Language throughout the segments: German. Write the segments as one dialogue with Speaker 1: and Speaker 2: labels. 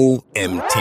Speaker 1: OMT.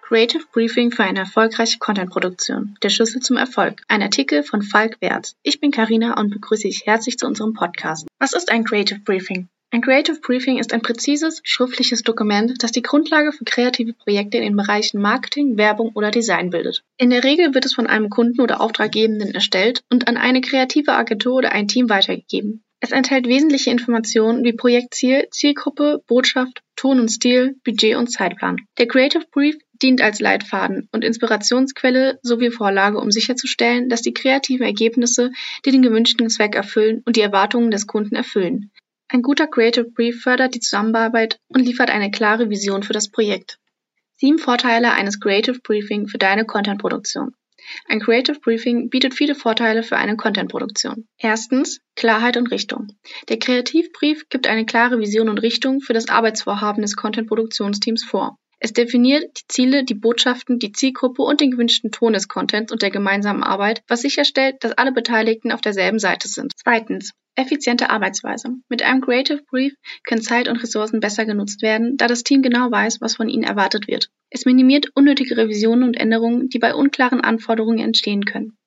Speaker 2: Creative Briefing für eine erfolgreiche Content-Produktion. Der Schlüssel zum Erfolg. Ein Artikel von Falk Wertz. Ich bin Karina und begrüße dich herzlich zu unserem Podcast. Was ist ein Creative Briefing? Ein Creative Briefing ist ein präzises, schriftliches Dokument, das die Grundlage für kreative Projekte in den Bereichen Marketing, Werbung oder Design bildet. In der Regel wird es von einem Kunden oder Auftraggebenden erstellt und an eine kreative Agentur oder ein Team weitergegeben. Es enthält wesentliche Informationen wie Projektziel, Zielgruppe, Botschaft, Ton und Stil, Budget und Zeitplan. Der Creative Brief dient als Leitfaden und Inspirationsquelle sowie Vorlage, um sicherzustellen, dass die kreativen Ergebnisse die den gewünschten Zweck erfüllen und die Erwartungen des Kunden erfüllen. Ein guter Creative Brief fördert die Zusammenarbeit und liefert eine klare Vision für das Projekt. Sieben Vorteile eines Creative Briefing für deine Content-Produktion. Ein Creative Briefing bietet viele Vorteile für eine Content-Produktion. Erstens Klarheit und Richtung. Der Kreativbrief gibt eine klare Vision und Richtung für das Arbeitsvorhaben des Content-Produktionsteams vor. Es definiert die Ziele, die Botschaften, die Zielgruppe und den gewünschten Ton des Contents und der gemeinsamen Arbeit, was sicherstellt, dass alle Beteiligten auf derselben Seite sind. Zweitens. Effiziente Arbeitsweise. Mit einem Creative Brief können Zeit und Ressourcen besser genutzt werden, da das Team genau weiß, was von ihnen erwartet wird. Es minimiert unnötige Revisionen und Änderungen, die bei unklaren Anforderungen entstehen können.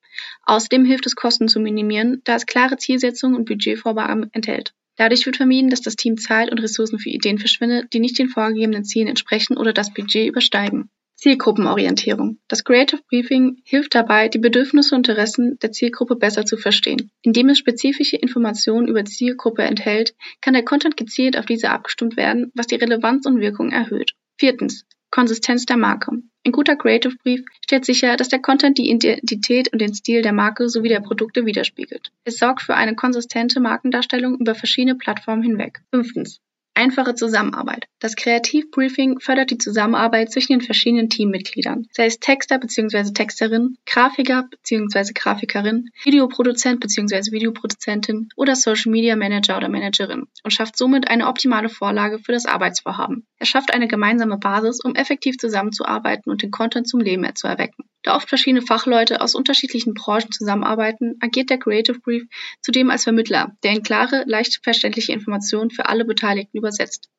Speaker 2: Außerdem hilft es, Kosten zu minimieren, da es klare Zielsetzungen und Budgetvorgaben enthält. Dadurch wird vermieden, dass das Team Zeit und Ressourcen für Ideen verschwindet, die nicht den vorgegebenen Zielen entsprechen oder das Budget übersteigen. Zielgruppenorientierung. Das Creative Briefing hilft dabei, die Bedürfnisse und Interessen der Zielgruppe besser zu verstehen. Indem es spezifische Informationen über Zielgruppe enthält, kann der Content gezielt auf diese abgestimmt werden, was die Relevanz und Wirkung erhöht. Viertens. Konsistenz der Marke. Ein guter Creative Brief stellt sicher, dass der Content die Identität und den Stil der Marke sowie der Produkte widerspiegelt. Es sorgt für eine konsistente Markendarstellung über verschiedene Plattformen hinweg. Fünftens. Einfache Zusammenarbeit. Das Kreativbriefing fördert die Zusammenarbeit zwischen den verschiedenen Teammitgliedern, sei es Texter bzw. Texterin, Grafiker bzw. Grafikerin, Videoproduzent bzw. Videoproduzentin oder Social Media Manager oder Managerin und schafft somit eine optimale Vorlage für das Arbeitsvorhaben. Er schafft eine gemeinsame Basis, um effektiv zusammenzuarbeiten und den Content zum Leben zu erwecken. Da oft verschiedene Fachleute aus unterschiedlichen Branchen zusammenarbeiten, agiert der Creative Brief zudem als Vermittler, der in klare, leicht verständliche Informationen für alle Beteiligten übersetzt.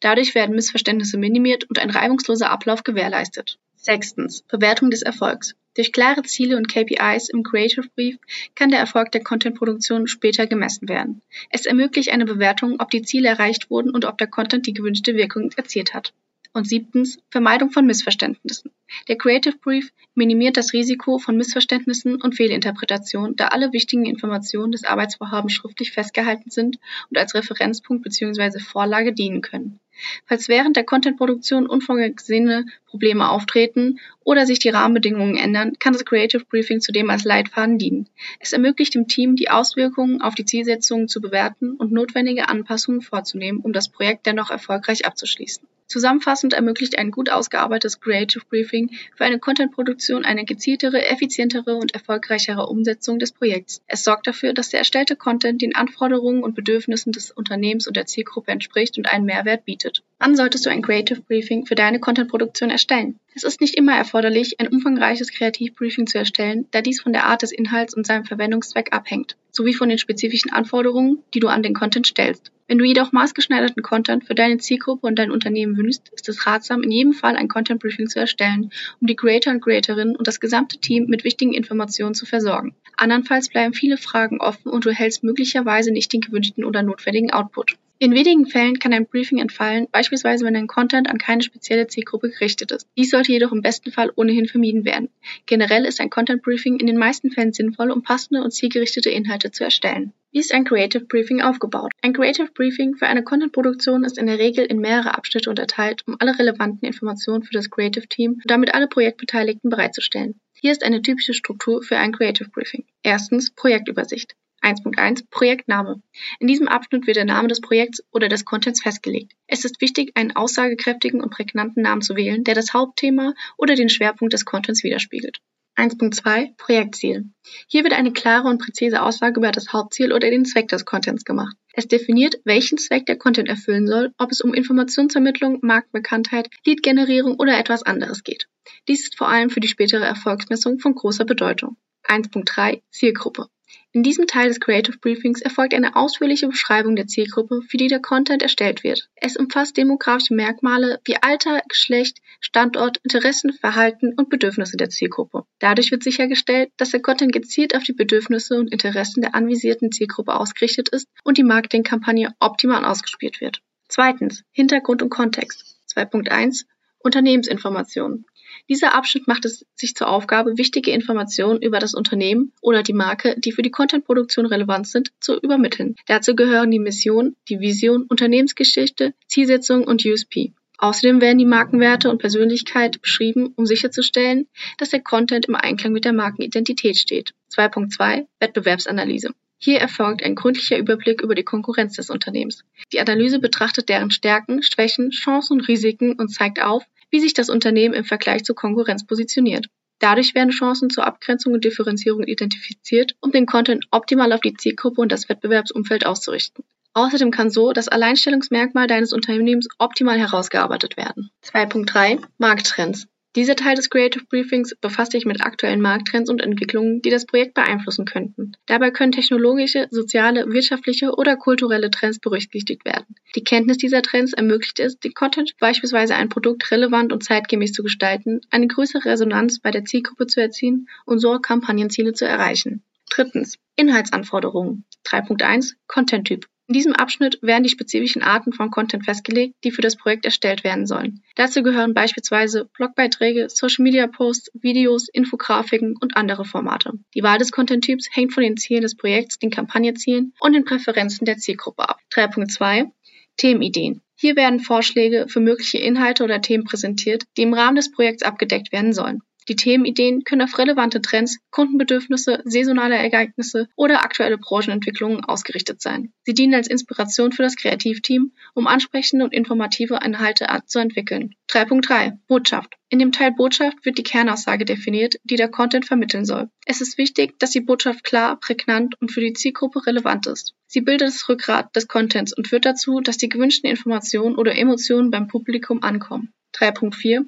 Speaker 2: Dadurch werden Missverständnisse minimiert und ein reibungsloser Ablauf gewährleistet. Sechstens. Bewertung des Erfolgs. Durch klare Ziele und KPIs im Creative Brief kann der Erfolg der Content-Produktion später gemessen werden. Es ermöglicht eine Bewertung, ob die Ziele erreicht wurden und ob der Content die gewünschte Wirkung erzielt hat. Und siebtens, Vermeidung von Missverständnissen. Der Creative Brief minimiert das Risiko von Missverständnissen und Fehlinterpretationen, da alle wichtigen Informationen des Arbeitsvorhabens schriftlich festgehalten sind und als Referenzpunkt bzw. Vorlage dienen können. Falls während der Contentproduktion unvorgesehene Probleme auftreten oder sich die Rahmenbedingungen ändern, kann das Creative Briefing zudem als Leitfaden dienen. Es ermöglicht dem Team, die Auswirkungen auf die Zielsetzungen zu bewerten und notwendige Anpassungen vorzunehmen, um das Projekt dennoch erfolgreich abzuschließen. Zusammenfassend ermöglicht ein gut ausgearbeitetes Creative Briefing für eine Content-Produktion eine gezieltere, effizientere und erfolgreichere Umsetzung des Projekts. Es sorgt dafür, dass der erstellte Content den Anforderungen und Bedürfnissen des Unternehmens und der Zielgruppe entspricht und einen Mehrwert bietet. Wann solltest du ein Creative Briefing für deine Content-Produktion erstellen? Es ist nicht immer erforderlich, ein umfangreiches Kreativbriefing zu erstellen, da dies von der Art des Inhalts und seinem Verwendungszweck abhängt, sowie von den spezifischen Anforderungen, die du an den Content stellst. Wenn du jedoch maßgeschneiderten Content für deine Zielgruppe und dein Unternehmen wünschst, ist es ratsam, in jedem Fall ein Content Briefing zu erstellen, um die Creator und Creatorinnen und das gesamte Team mit wichtigen Informationen zu versorgen. Andernfalls bleiben viele Fragen offen und du erhältst möglicherweise nicht den gewünschten oder notwendigen Output. In wenigen Fällen kann ein Briefing entfallen, beispielsweise wenn dein Content an keine spezielle Zielgruppe gerichtet ist. Dies sollte jedoch im besten Fall ohnehin vermieden werden. Generell ist ein Content Briefing in den meisten Fällen sinnvoll, um passende und zielgerichtete Inhalte zu erstellen. Wie ist ein Creative Briefing aufgebaut? Ein Creative Briefing für eine Content-Produktion ist in der Regel in mehrere Abschnitte unterteilt, um alle relevanten Informationen für das Creative Team und damit alle Projektbeteiligten bereitzustellen. Hier ist eine typische Struktur für ein Creative Briefing. Erstens Projektübersicht. 1.1 Projektname. In diesem Abschnitt wird der Name des Projekts oder des Contents festgelegt. Es ist wichtig, einen aussagekräftigen und prägnanten Namen zu wählen, der das Hauptthema oder den Schwerpunkt des Contents widerspiegelt. 1.2 Projektziel. Hier wird eine klare und präzise Aussage über das Hauptziel oder den Zweck des Contents gemacht. Es definiert, welchen Zweck der Content erfüllen soll, ob es um Informationsvermittlung, Marktbekanntheit, Lead-Generierung oder etwas anderes geht. Dies ist vor allem für die spätere Erfolgsmessung von großer Bedeutung. 1.3 Zielgruppe. In diesem Teil des Creative Briefings erfolgt eine ausführliche Beschreibung der Zielgruppe, für die der Content erstellt wird. Es umfasst demografische Merkmale wie Alter, Geschlecht, Standort, Interessen, Verhalten und Bedürfnisse der Zielgruppe. Dadurch wird sichergestellt, dass der Content gezielt auf die Bedürfnisse und Interessen der anvisierten Zielgruppe ausgerichtet ist und die Marketingkampagne optimal ausgespielt wird. Zweitens. Hintergrund und Kontext. 2.1 Unternehmensinformationen. Dieser Abschnitt macht es sich zur Aufgabe, wichtige Informationen über das Unternehmen oder die Marke, die für die Contentproduktion relevant sind, zu übermitteln. Dazu gehören die Mission, die Vision, Unternehmensgeschichte, Zielsetzung und USP. Außerdem werden die Markenwerte und Persönlichkeit beschrieben, um sicherzustellen, dass der Content im Einklang mit der Markenidentität steht. 2.2 Wettbewerbsanalyse. Hier erfolgt ein gründlicher Überblick über die Konkurrenz des Unternehmens. Die Analyse betrachtet deren Stärken, Schwächen, Chancen und Risiken und zeigt auf, wie sich das Unternehmen im Vergleich zur Konkurrenz positioniert. Dadurch werden Chancen zur Abgrenzung und Differenzierung identifiziert, um den Content optimal auf die Zielgruppe und das Wettbewerbsumfeld auszurichten. Außerdem kann so das Alleinstellungsmerkmal deines Unternehmens optimal herausgearbeitet werden. 2.3 Markttrends. Dieser Teil des Creative Briefings befasst sich mit aktuellen Markttrends und Entwicklungen, die das Projekt beeinflussen könnten. Dabei können technologische, soziale, wirtschaftliche oder kulturelle Trends berücksichtigt werden. Die Kenntnis dieser Trends ermöglicht es, den Content, beispielsweise ein Produkt relevant und zeitgemäß zu gestalten, eine größere Resonanz bei der Zielgruppe zu erzielen und so Kampagnenziele zu erreichen. Drittens. Inhaltsanforderungen. 3.1 Content-Typ. In diesem Abschnitt werden die spezifischen Arten von Content festgelegt, die für das Projekt erstellt werden sollen. Dazu gehören beispielsweise Blogbeiträge, Social-Media-Posts, Videos, Infografiken und andere Formate. Die Wahl des Content-Typs hängt von den Zielen des Projekts, den Kampagnenzielen und den Präferenzen der Zielgruppe ab. 3.2 Themenideen. Hier werden Vorschläge für mögliche Inhalte oder Themen präsentiert, die im Rahmen des Projekts abgedeckt werden sollen. Die Themenideen können auf relevante Trends, Kundenbedürfnisse, saisonale Ereignisse oder aktuelle Branchenentwicklungen ausgerichtet sein. Sie dienen als Inspiration für das Kreativteam, um ansprechende und informative Inhalte zu entwickeln. 3.3 Botschaft. In dem Teil Botschaft wird die Kernaussage definiert, die der Content vermitteln soll. Es ist wichtig, dass die Botschaft klar, prägnant und für die Zielgruppe relevant ist. Sie bildet das Rückgrat des Contents und führt dazu, dass die gewünschten Informationen oder Emotionen beim Publikum ankommen. 3.4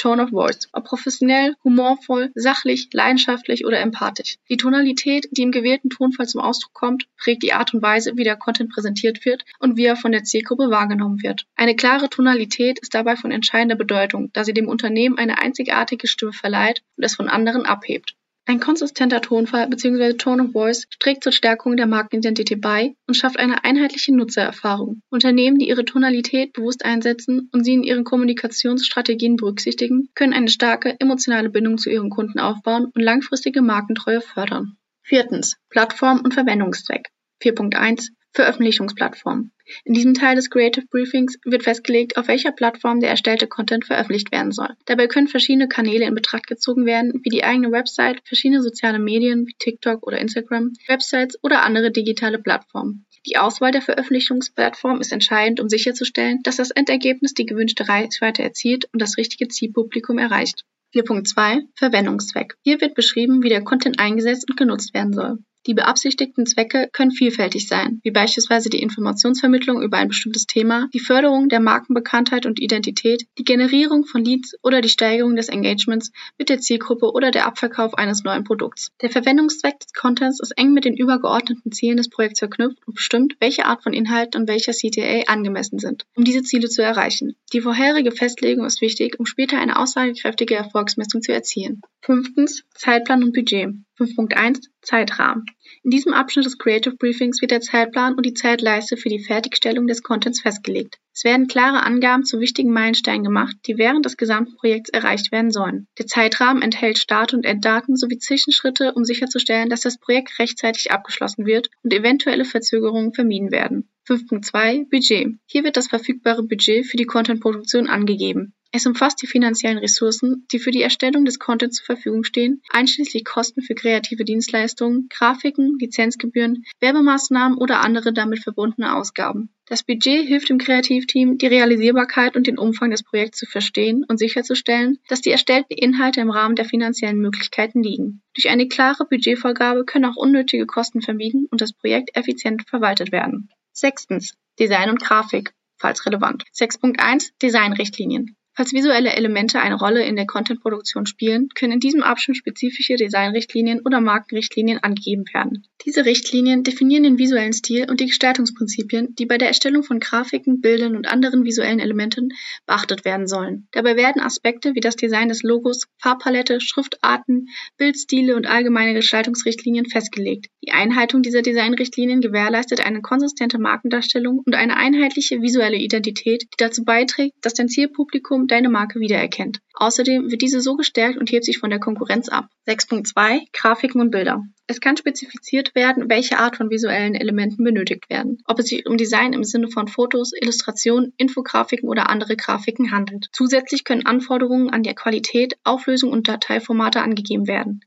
Speaker 2: Tone of Voice, ob professionell, humorvoll, sachlich, leidenschaftlich oder empathisch. Die Tonalität, die im gewählten Tonfall zum Ausdruck kommt, prägt die Art und Weise, wie der Content präsentiert wird und wie er von der Zielgruppe wahrgenommen wird. Eine klare Tonalität ist dabei von entscheidender Bedeutung, da sie dem Unternehmen eine einzigartige Stimme verleiht und es von anderen abhebt. Ein konsistenter Tonfall bzw. Tone of Voice trägt zur Stärkung der Markenidentität bei und schafft eine einheitliche Nutzererfahrung. Unternehmen, die ihre Tonalität bewusst einsetzen und sie in ihren Kommunikationsstrategien berücksichtigen, können eine starke emotionale Bindung zu ihren Kunden aufbauen und langfristige Markentreue fördern. Viertens. Plattform und Verwendungszweck. 4.1 Veröffentlichungsplattform. In diesem Teil des Creative Briefings wird festgelegt, auf welcher Plattform der erstellte Content veröffentlicht werden soll. Dabei können verschiedene Kanäle in Betracht gezogen werden, wie die eigene Website, verschiedene soziale Medien wie TikTok oder Instagram, Websites oder andere digitale Plattformen. Die Auswahl der Veröffentlichungsplattform ist entscheidend, um sicherzustellen, dass das Endergebnis die gewünschte Reichweite erzielt und das richtige Zielpublikum erreicht. 4.2 Verwendungszweck. Hier wird beschrieben, wie der Content eingesetzt und genutzt werden soll. Die beabsichtigten Zwecke können vielfältig sein, wie beispielsweise die Informationsvermittlung über ein bestimmtes Thema, die Förderung der Markenbekanntheit und Identität, die Generierung von Leads oder die Steigerung des Engagements mit der Zielgruppe oder der Abverkauf eines neuen Produkts. Der Verwendungszweck des Contents ist eng mit den übergeordneten Zielen des Projekts verknüpft und bestimmt, welche Art von Inhalten und welcher CTA angemessen sind, um diese Ziele zu erreichen. Die vorherige Festlegung ist wichtig, um später eine aussagekräftige Erfolgsmessung zu erzielen. Fünftens Zeitplan und Budget. 5.1 Zeitrahmen. In diesem Abschnitt des Creative Briefings wird der Zeitplan und die Zeitleiste für die Fertigstellung des Contents festgelegt. Es werden klare Angaben zu wichtigen Meilensteinen gemacht, die während des gesamten Projekts erreicht werden sollen. Der Zeitrahmen enthält Start- und Enddaten sowie Zwischenschritte, um sicherzustellen, dass das Projekt rechtzeitig abgeschlossen wird und eventuelle Verzögerungen vermieden werden. 5.2 Budget. Hier wird das verfügbare Budget für die Contentproduktion angegeben. Es umfasst die finanziellen Ressourcen, die für die Erstellung des Contents zur Verfügung stehen, einschließlich Kosten für kreative Dienstleistungen, Grafiken, Lizenzgebühren, Werbemaßnahmen oder andere damit verbundene Ausgaben. Das Budget hilft dem Kreativteam, die Realisierbarkeit und den Umfang des Projekts zu verstehen und sicherzustellen, dass die erstellten Inhalte im Rahmen der finanziellen Möglichkeiten liegen. Durch eine klare Budgetvorgabe können auch unnötige Kosten vermieden und das Projekt effizient verwaltet werden. Sechstens. Design und Grafik falls relevant. 6.1 Designrichtlinien. Falls visuelle Elemente eine Rolle in der Contentproduktion spielen, können in diesem Abschnitt spezifische Designrichtlinien oder Markenrichtlinien angegeben werden. Diese Richtlinien definieren den visuellen Stil und die Gestaltungsprinzipien, die bei der Erstellung von Grafiken, Bildern und anderen visuellen Elementen beachtet werden sollen. Dabei werden Aspekte wie das Design des Logos, Farbpalette, Schriftarten, Bildstile und allgemeine Gestaltungsrichtlinien festgelegt. Die Einhaltung dieser Designrichtlinien gewährleistet eine konsistente Markendarstellung und eine einheitliche visuelle Identität, die dazu beiträgt, dass dein Zielpublikum deine Marke wiedererkennt. Außerdem wird diese so gestärkt und hebt sich von der Konkurrenz ab. 6.2 Grafiken und Bilder. Es kann spezifiziert werden, welche Art von visuellen Elementen benötigt werden, ob es sich um Design im Sinne von Fotos, Illustrationen, Infografiken oder andere Grafiken handelt. Zusätzlich können Anforderungen an die Qualität, Auflösung und Dateiformate angegeben werden.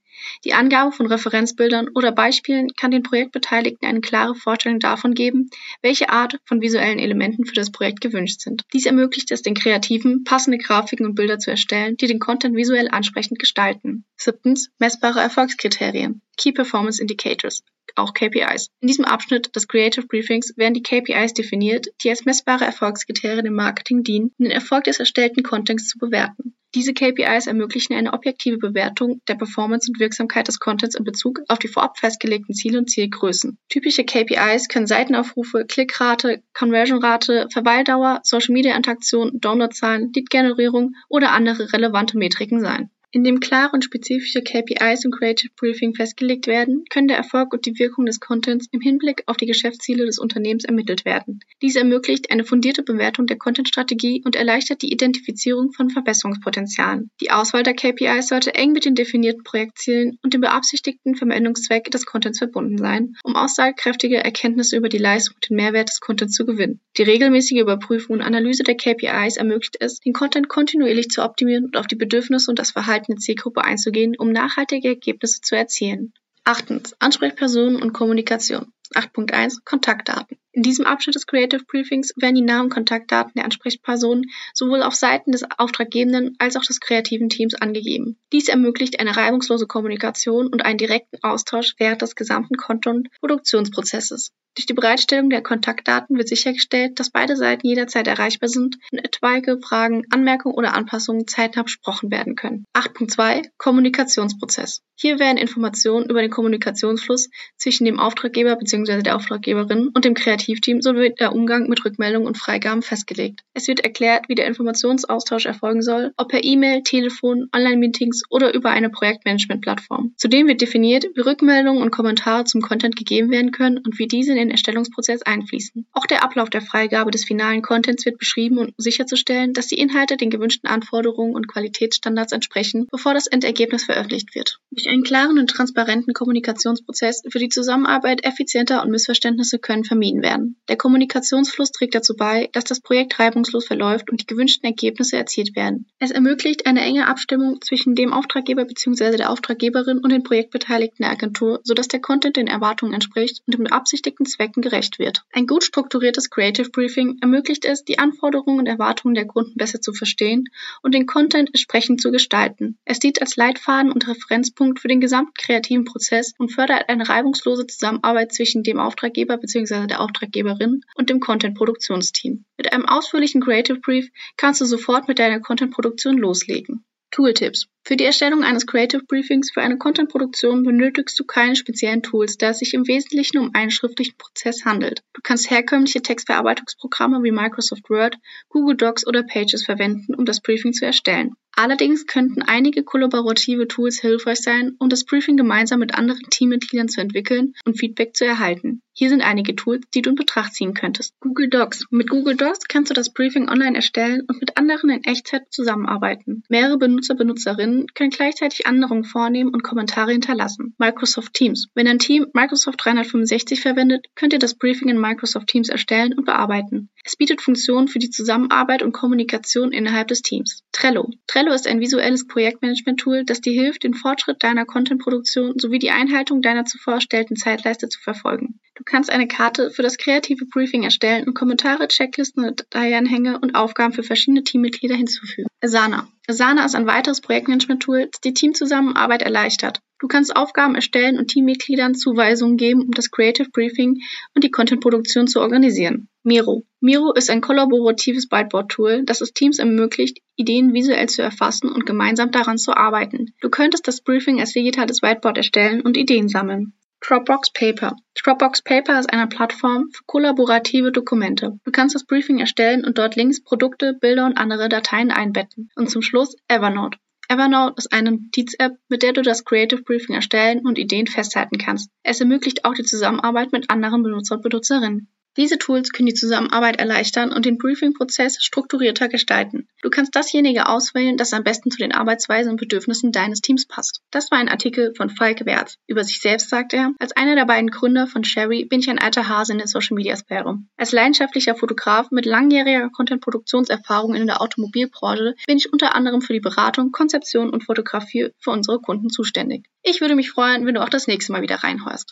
Speaker 2: Die Angabe von Referenzbildern oder Beispielen kann den Projektbeteiligten eine klare Vorstellung davon geben, welche Art von visuellen Elementen für das Projekt gewünscht sind. Dies ermöglicht es den Kreativen, passende Grafiken und Bilder zu erstellen, die den Content visuell ansprechend gestalten. Siebtens, messbare Erfolgskriterien. Key Performance Indicators, auch KPIs. In diesem Abschnitt des Creative Briefings werden die KPIs definiert, die als messbare Erfolgskriterien im Marketing dienen, um den Erfolg des erstellten Contents zu bewerten. Diese KPIs ermöglichen eine objektive Bewertung der Performance und Wirksamkeit des Contents in Bezug auf die vorab festgelegten Ziele und Zielgrößen. Typische KPIs können Seitenaufrufe, Klickrate, Conversionrate, Verweildauer, Social Media Interaktion, Downloadzahlen, Lead-Generierung oder andere relevante Metriken sein. Indem klare und spezifische KPIs im Creative Briefing festgelegt werden, können der Erfolg und die Wirkung des Contents im Hinblick auf die Geschäftsziele des Unternehmens ermittelt werden. Dies ermöglicht eine fundierte Bewertung der Content-Strategie und erleichtert die Identifizierung von Verbesserungspotenzialen. Die Auswahl der KPIs sollte eng mit den definierten Projektzielen und dem beabsichtigten Verwendungszweck des Contents verbunden sein, um aussagekräftige Erkenntnisse über die Leistung und den Mehrwert des Contents zu gewinnen. Die regelmäßige Überprüfung und Analyse der KPIs ermöglicht es, den Content kontinuierlich zu optimieren und auf die Bedürfnisse und das Verhalten eine Zielgruppe einzugehen, um nachhaltige Ergebnisse zu erzielen. Achtens. Ansprechpersonen und Kommunikation. 8.1 Kontaktdaten. In diesem Abschnitt des Creative Briefings werden die Namen und Kontaktdaten der Ansprechpersonen sowohl auf Seiten des Auftraggebenden als auch des kreativen Teams angegeben. Dies ermöglicht eine reibungslose Kommunikation und einen direkten Austausch während des gesamten Content-Produktionsprozesses. Durch die Bereitstellung der Kontaktdaten wird sichergestellt, dass beide Seiten jederzeit erreichbar sind und etwaige Fragen, Anmerkungen oder Anpassungen zeitnah besprochen werden können. 8.2 Kommunikationsprozess. Hier werden Informationen über den Kommunikationsfluss zwischen dem Auftraggeber bzw. der Auftraggeberin und dem Kreativteam sowie der Umgang mit Rückmeldungen und Freigaben festgelegt. Es wird erklärt, wie der Informationsaustausch erfolgen soll, ob per E-Mail, Telefon, Online-Meetings oder über eine Projektmanagement-Plattform. Zudem wird definiert, wie Rückmeldungen und Kommentare zum Content gegeben werden können und wie diese in den Erstellungsprozess einfließen. Auch der Ablauf der Freigabe des finalen Contents wird beschrieben, um sicherzustellen, dass die Inhalte den gewünschten Anforderungen und Qualitätsstandards entsprechen, bevor das Endergebnis veröffentlicht wird. Durch einen klaren und transparenten Kommunikationsprozess für die Zusammenarbeit effizienter und Missverständnisse können vermieden werden. Der Kommunikationsfluss trägt dazu bei, dass das Projekt reibungslos verläuft und die gewünschten Ergebnisse erzielt werden. Es ermöglicht eine enge Abstimmung zwischen dem Auftraggeber bzw. der Auftraggeberin und den Projektbeteiligten der Agentur, sodass der Content den Erwartungen entspricht und dem beabsichtigten Zwecken gerecht wird. Ein gut strukturiertes Creative Briefing ermöglicht es, die Anforderungen und Erwartungen der Kunden besser zu verstehen und den Content entsprechend zu gestalten. Es dient als Leitfaden und Referenzpunkt für den gesamten kreativen Prozess und fördert eine reibungslose Zusammenarbeit zwischen dem Auftraggeber bzw. der Auftraggeberin und dem Content-Produktionsteam. Mit einem ausführlichen Creative Brief kannst du sofort mit deiner Content-Produktion loslegen. Tooltips. Für die Erstellung eines Creative Briefings für eine Content-Produktion benötigst du keine speziellen Tools, da es sich im Wesentlichen um einen schriftlichen Prozess handelt. Du kannst herkömmliche Textverarbeitungsprogramme wie Microsoft Word, Google Docs oder Pages verwenden, um das Briefing zu erstellen. Allerdings könnten einige kollaborative Tools hilfreich sein, um das Briefing gemeinsam mit anderen Teammitgliedern zu entwickeln und Feedback zu erhalten. Hier sind einige Tools, die du in Betracht ziehen könntest. Google Docs. Mit Google Docs kannst du das Briefing online erstellen und mit anderen in Echtzeit zusammenarbeiten. Mehrere Benutzer, Benutzerinnen können gleichzeitig Änderungen vornehmen und Kommentare hinterlassen. Microsoft Teams. Wenn ein Team Microsoft 365 verwendet, könnt ihr das Briefing in Microsoft Teams erstellen und bearbeiten. Es bietet Funktionen für die Zusammenarbeit und Kommunikation innerhalb des Teams. Trello. Trello ist ein visuelles Projektmanagement-Tool, das dir hilft, den Fortschritt deiner Content-Produktion sowie die Einhaltung deiner zuvor erstellten Zeitleiste zu verfolgen. Du kannst eine Karte für das kreative Briefing erstellen und Kommentare, Checklisten, Dateianhänge und Aufgaben für verschiedene Teammitglieder hinzufügen. Asana. Asana ist ein weiteres Projektmanagement-Tool, das die Teamzusammenarbeit erleichtert. Du kannst Aufgaben erstellen und Teammitgliedern Zuweisungen geben, um das Creative Briefing und die Contentproduktion zu organisieren. Miro. Miro ist ein kollaboratives Whiteboard-Tool, das es Teams ermöglicht, Ideen visuell zu erfassen und gemeinsam daran zu arbeiten. Du könntest das Briefing als digitales Whiteboard erstellen und Ideen sammeln. Dropbox Paper. Dropbox Paper ist eine Plattform für kollaborative Dokumente. Du kannst das Briefing erstellen und dort Links, Produkte, Bilder und andere Dateien einbetten. Und zum Schluss Evernote. Evernote ist eine Notiz-App, mit der du das Creative Briefing erstellen und Ideen festhalten kannst. Es ermöglicht auch die Zusammenarbeit mit anderen Benutzer und Benutzerinnen. Diese Tools können die Zusammenarbeit erleichtern und den Briefing-Prozess strukturierter gestalten. Du kannst dasjenige auswählen, das am besten zu den Arbeitsweisen und Bedürfnissen deines Teams passt. Das war ein Artikel von Falk Werth. Über sich selbst sagt er, als einer der beiden Gründer von Sherry bin ich ein alter Hase in der Social-Media-Sphäre. Als leidenschaftlicher Fotograf mit langjähriger Content-Produktionserfahrung in der Automobilbranche bin ich unter anderem für die Beratung, Konzeption und Fotografie für unsere Kunden zuständig. Ich würde mich freuen, wenn du auch das nächste Mal wieder reinhörst.